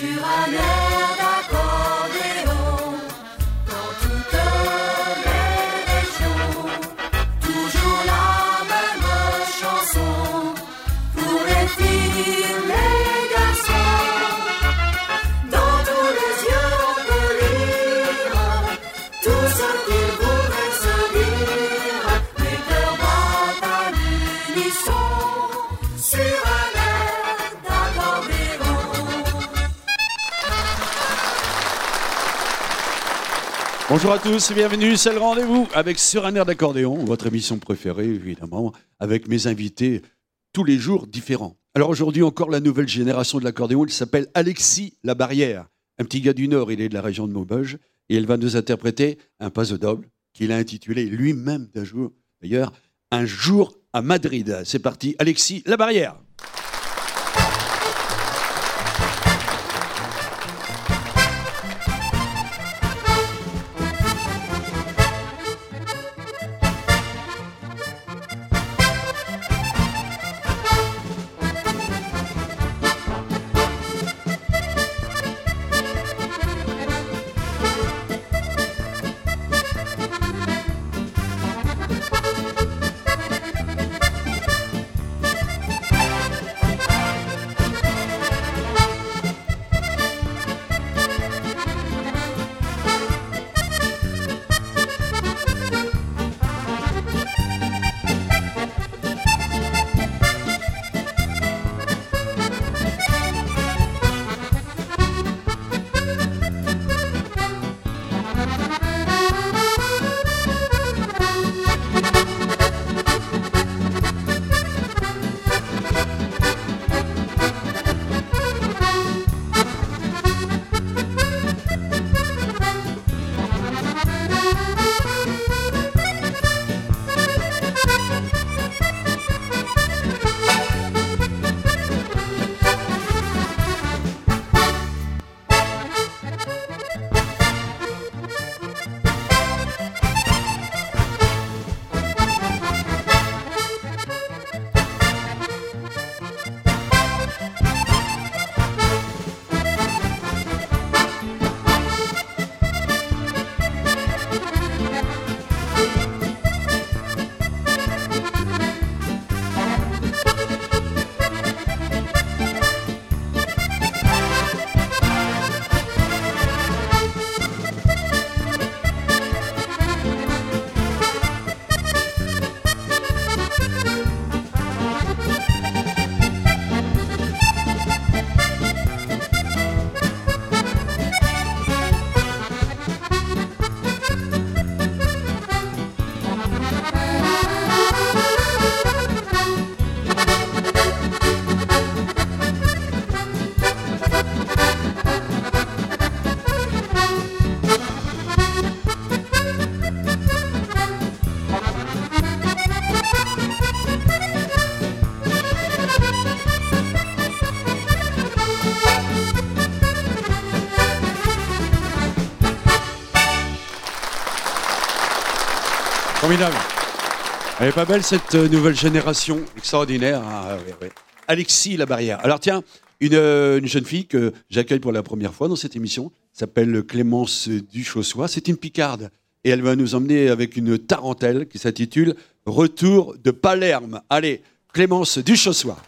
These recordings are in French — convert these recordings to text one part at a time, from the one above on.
sur un Bonjour à tous, bienvenue, c'est le rendez-vous avec Sur un air d'accordéon, votre émission préférée évidemment, avec mes invités tous les jours différents. Alors aujourd'hui encore la nouvelle génération de l'accordéon, il s'appelle Alexis Labarrière, un petit gars du Nord, il est de la région de Maubeuge, et il va nous interpréter un paso doble qu'il a intitulé lui-même d'un jour, d'ailleurs, Un jour à Madrid. C'est parti, Alexis Labarrière. Elle est pas belle cette euh, nouvelle génération extraordinaire. Ah, ouais, ouais. Alexis Labarrière. Alors tiens, une, euh, une jeune fille que j'accueille pour la première fois dans cette émission s'appelle Clémence Duchossois. C'est une picarde et elle va nous emmener avec une tarentelle qui s'intitule Retour de Palerme. Allez, Clémence Duchossois.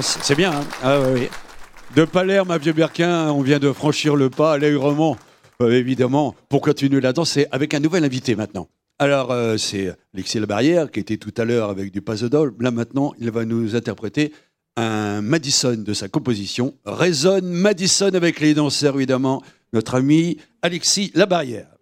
C'est bien. Hein ah. De Palerme à Vieux-Berquin, on vient de franchir le pas à l'Aigrement. Euh, évidemment, pour continuer la danse, avec un nouvel invité maintenant. Alors, euh, c'est Alexis Labarrière qui était tout à l'heure avec du Pazodol. Là maintenant, il va nous interpréter un Madison de sa composition. Résonne Madison avec les danseurs, évidemment. Notre ami Alexis Labarrière.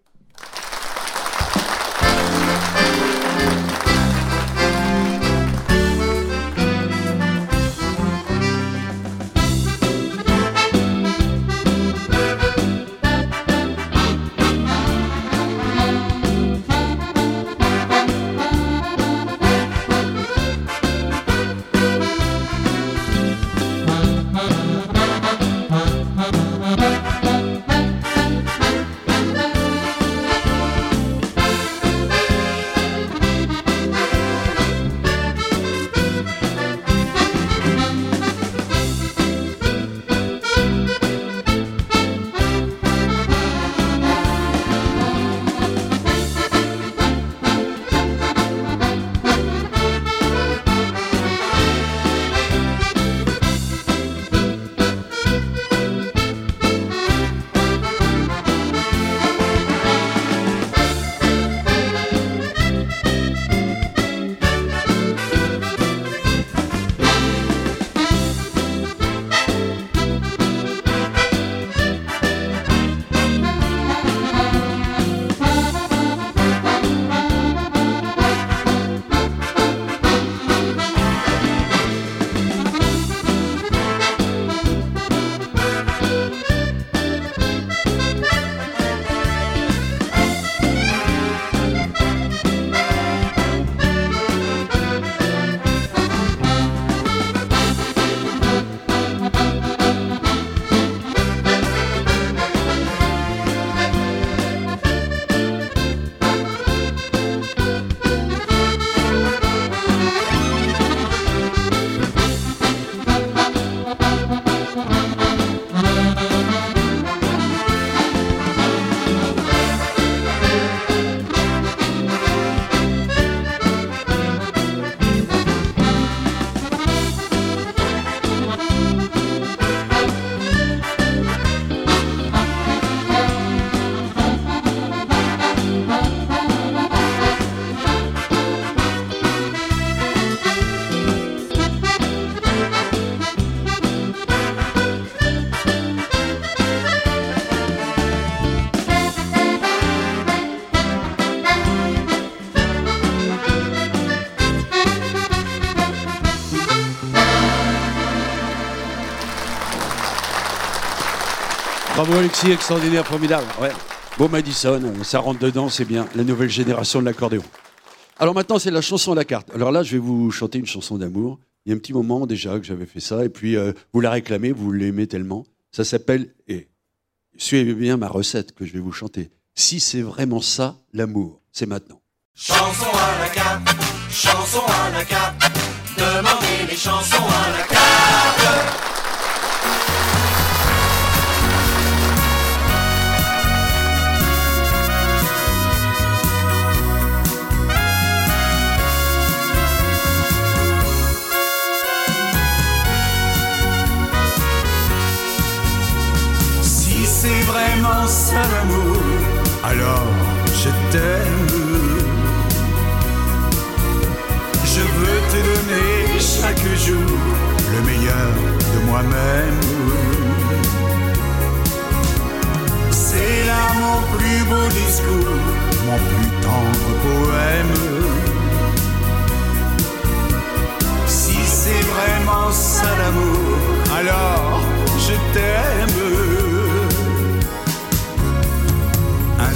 Alexis, extraordinaire, formidable. Ouais. Beau Madison, ça rentre dedans, c'est bien. La nouvelle génération de l'accordéon. Alors maintenant, c'est la chanson à la carte. Alors là, je vais vous chanter une chanson d'amour. Il y a un petit moment déjà que j'avais fait ça, et puis euh, vous la réclamez, vous l'aimez tellement. Ça s'appelle, et suivez bien ma recette que je vais vous chanter. Si c'est vraiment ça, l'amour, c'est maintenant. Chanson à la carte, chanson à la carte, demandez les chansons à la carte.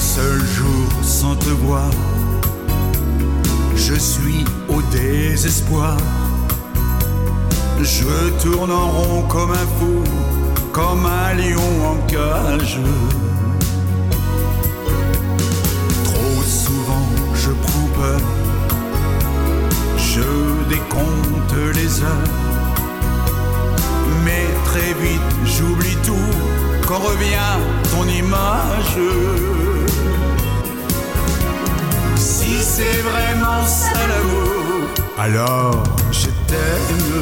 Seul jour sans te voir, je suis au désespoir. Je tourne en rond comme un fou, comme un lion en cage. Trop souvent je prends peur, je décompte les heures. Mais très vite j'oublie tout quand revient ton image. Si c'est vraiment ça l'amour, alors je t'aime.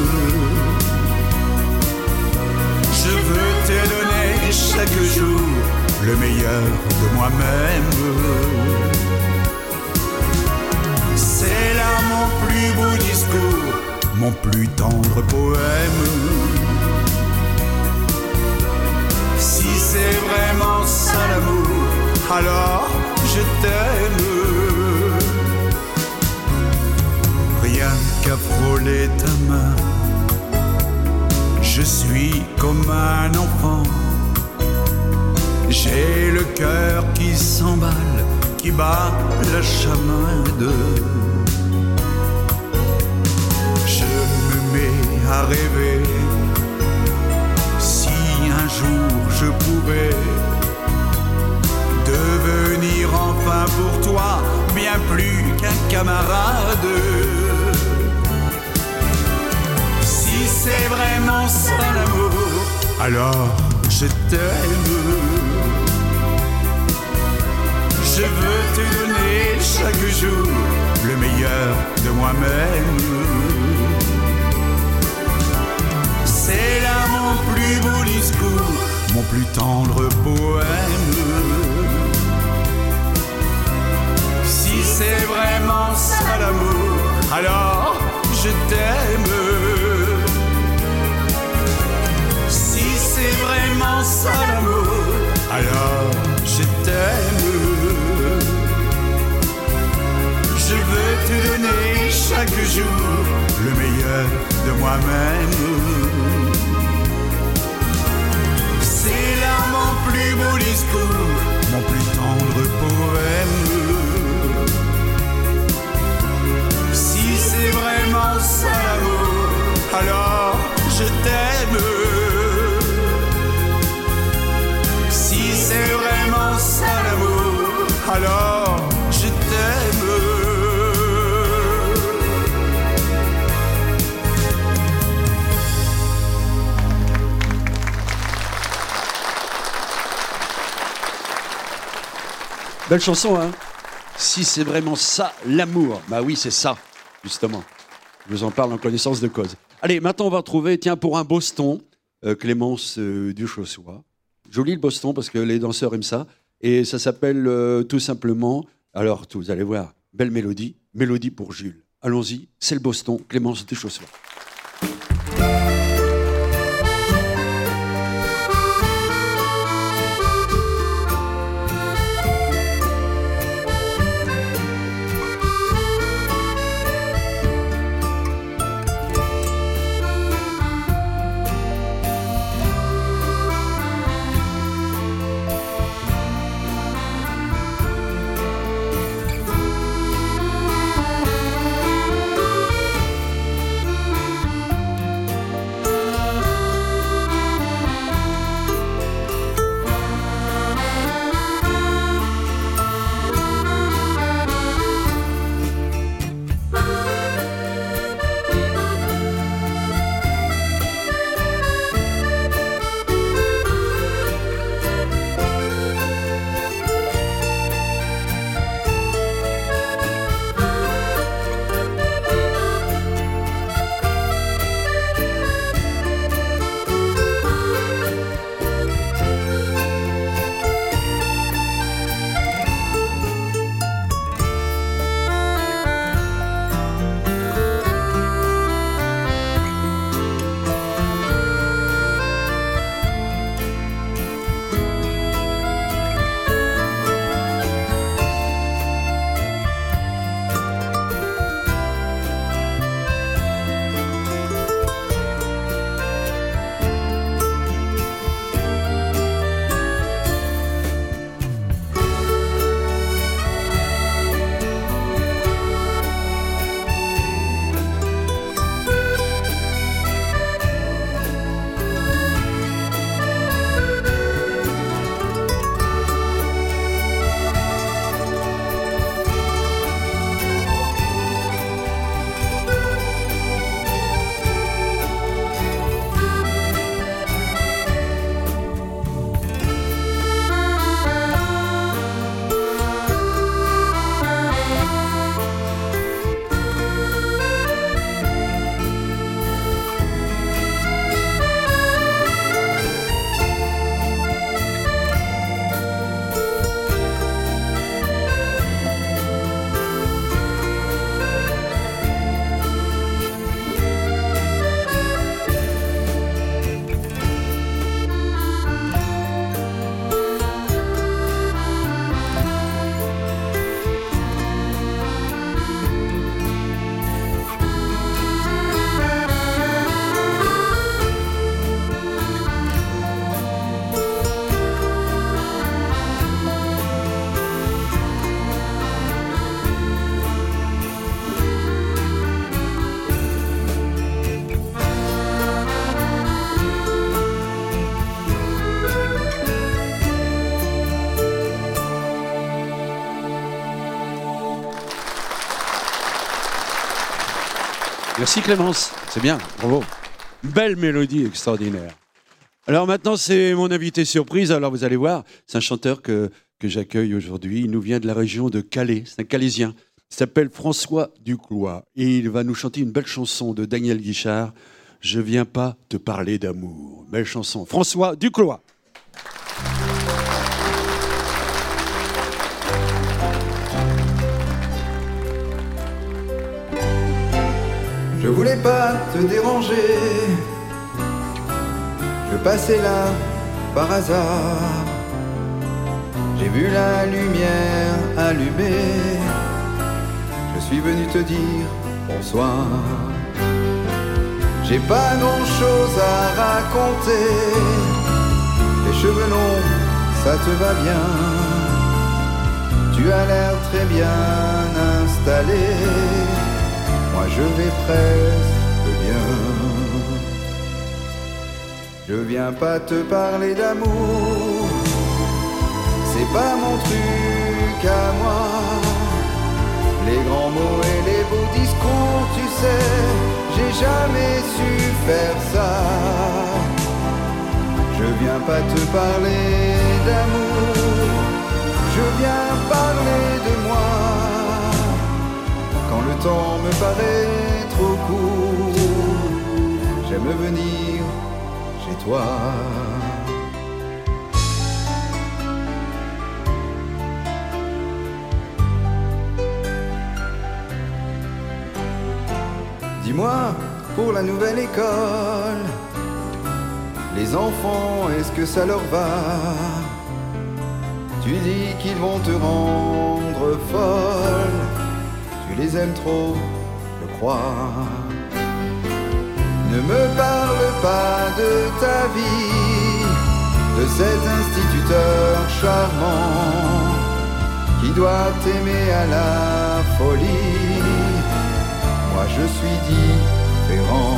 Je veux te donner chaque jour le meilleur de moi-même. C'est là mon plus beau discours, mon plus tendre poème. Si c'est vraiment ça l'amour, alors je t'aime. Qu'à frôler ta main, je suis comme un enfant. J'ai le cœur qui s'emballe, qui bat la chamade. Je me mets à rêver. Si un jour je pouvais devenir enfin pour toi bien plus qu'un camarade. C'est vraiment ça l'amour, alors je t'aime. Je veux te donner chaque jour le meilleur de moi-même. C'est là mon plus beau discours, mon plus tendre poème. Si c'est vraiment ça l'amour, alors je t'aime. Alors je t'aime. Je veux te donner chaque jour le meilleur de moi-même. C'est là mon plus beau discours, mon plus tendre poème. Chanson, hein Si c'est vraiment ça, l'amour. Bah oui, c'est ça, justement. Je vous en parle en connaissance de cause. Allez, maintenant on va retrouver, tiens, pour un Boston, euh, Clémence euh, Duchossois. Joli le Boston parce que les danseurs aiment ça. Et ça s'appelle euh, tout simplement, alors tout, vous allez voir, belle mélodie, mélodie pour Jules. Allons-y, c'est le Boston, Clémence Duchossois. Merci Clémence, c'est bien, bravo. Belle mélodie extraordinaire. Alors maintenant, c'est mon invité surprise. Alors vous allez voir, c'est un chanteur que, que j'accueille aujourd'hui. Il nous vient de la région de Calais, c'est un Calaisien. Il s'appelle François Duclois et il va nous chanter une belle chanson de Daniel Guichard. Je viens pas te parler d'amour. Belle chanson. François Duclois. Je voulais pas te déranger. Je passais là par hasard. J'ai vu la lumière allumée. Je suis venu te dire bonsoir. J'ai pas grand chose à raconter. Les cheveux longs, ça te va bien. Tu as l'air très bien installé. Je vais presque bien. Je viens pas te parler d'amour. C'est pas mon truc à moi. Les grands mots et les beaux discours, tu sais, j'ai jamais su faire ça. Je viens pas te parler d'amour, je viens parler de moi. Le temps me paraît trop court, j'aime venir chez toi. Dis-moi, pour la nouvelle école, les enfants, est-ce que ça leur va? Tu dis qu'ils vont te rendre folle, tu les aimes trop, je crois. Ne me parle pas de ta vie, de cet instituteur charmant qui doit t'aimer à la folie moi je suis différent.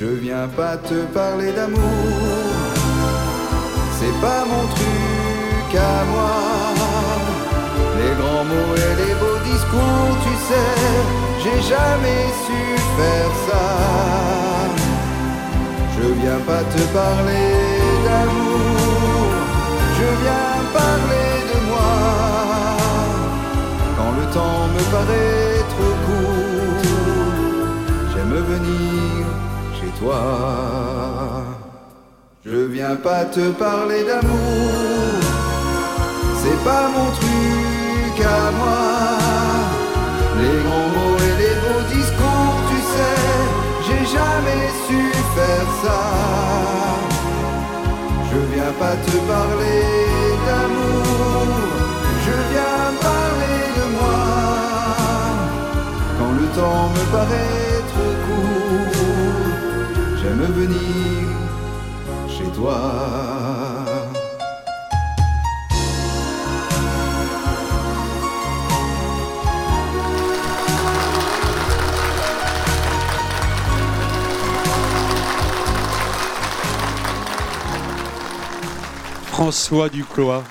Je viens pas te parler d'amour, c'est pas mon truc à moi. Les grands mots et les beaux discours, tu sais, j'ai jamais su faire ça. Je viens pas te parler d'amour, je viens parler de moi quand le temps me paraît trop court, j'aime venir chez toi. Je viens pas te parler d'amour, c'est pas mon truc moi. Les grands mots et les beaux discours, tu sais, j'ai jamais su faire ça. Je viens pas te parler d'amour, je viens parler de moi. Quand le temps me paraît trop court, j'aime venir chez toi. François Duclois.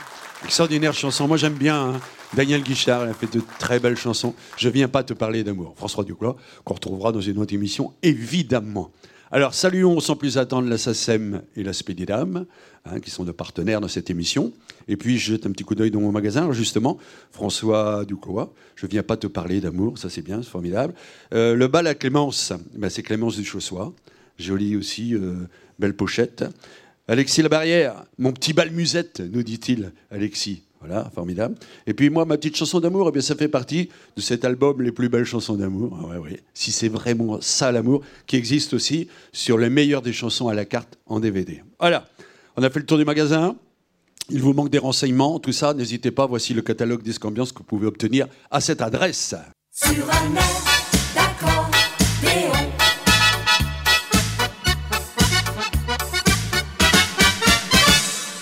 Extraordinaire chanson. Moi, j'aime bien. hein. Daniel Guichard, il a fait de très belles chansons. Je viens pas te parler d'amour. François Duclois, qu'on retrouvera dans une autre émission, évidemment. Alors, saluons sans plus attendre la SACEM et la Spédidam, hein, qui sont nos partenaires dans cette émission. Et puis, je jette un petit coup d'œil dans mon magasin. Alors, justement, François Duclois, je viens pas te parler d'amour, ça c'est bien, c'est formidable. Euh, le bal à Clémence, ben, c'est Clémence Duchossois. Jolie aussi, euh, belle pochette. Alexis Labarrière, mon petit bal musette, nous dit-il, Alexis. Voilà, formidable. Et puis moi, ma petite chanson d'amour, eh bien, ça fait partie de cet album Les plus belles chansons d'amour. Ah. Si c'est vraiment ça l'amour, qui existe aussi sur les meilleures des chansons à la carte en DVD. Voilà, on a fait le tour du magasin. Il vous manque des renseignements, tout ça, n'hésitez pas. Voici le catalogue Disque Ambiance que vous pouvez obtenir à cette adresse. Sur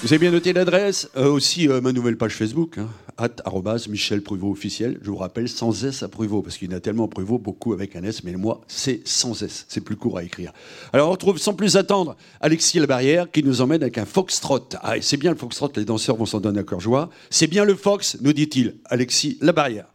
Vous avez bien noté l'adresse Euh, Aussi, euh, ma nouvelle page Facebook, hein, Michel Pruvot officiel. Je vous rappelle, sans S à Pruvot, parce qu'il y en a tellement Pruvot, beaucoup avec un S, mais moi, c'est sans S. C'est plus court à écrire. Alors, on retrouve sans plus attendre Alexis Labarrière qui nous emmène avec un foxtrot. Ah, c'est bien le foxtrot, les danseurs vont s'en donner à cœur joie. C'est bien le fox, nous dit-il, Alexis Labarrière.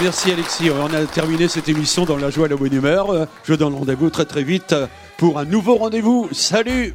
Merci Alexis. On a terminé cette émission dans la joie et la bonne humeur. Je donne rendez-vous très très vite pour un nouveau rendez-vous. Salut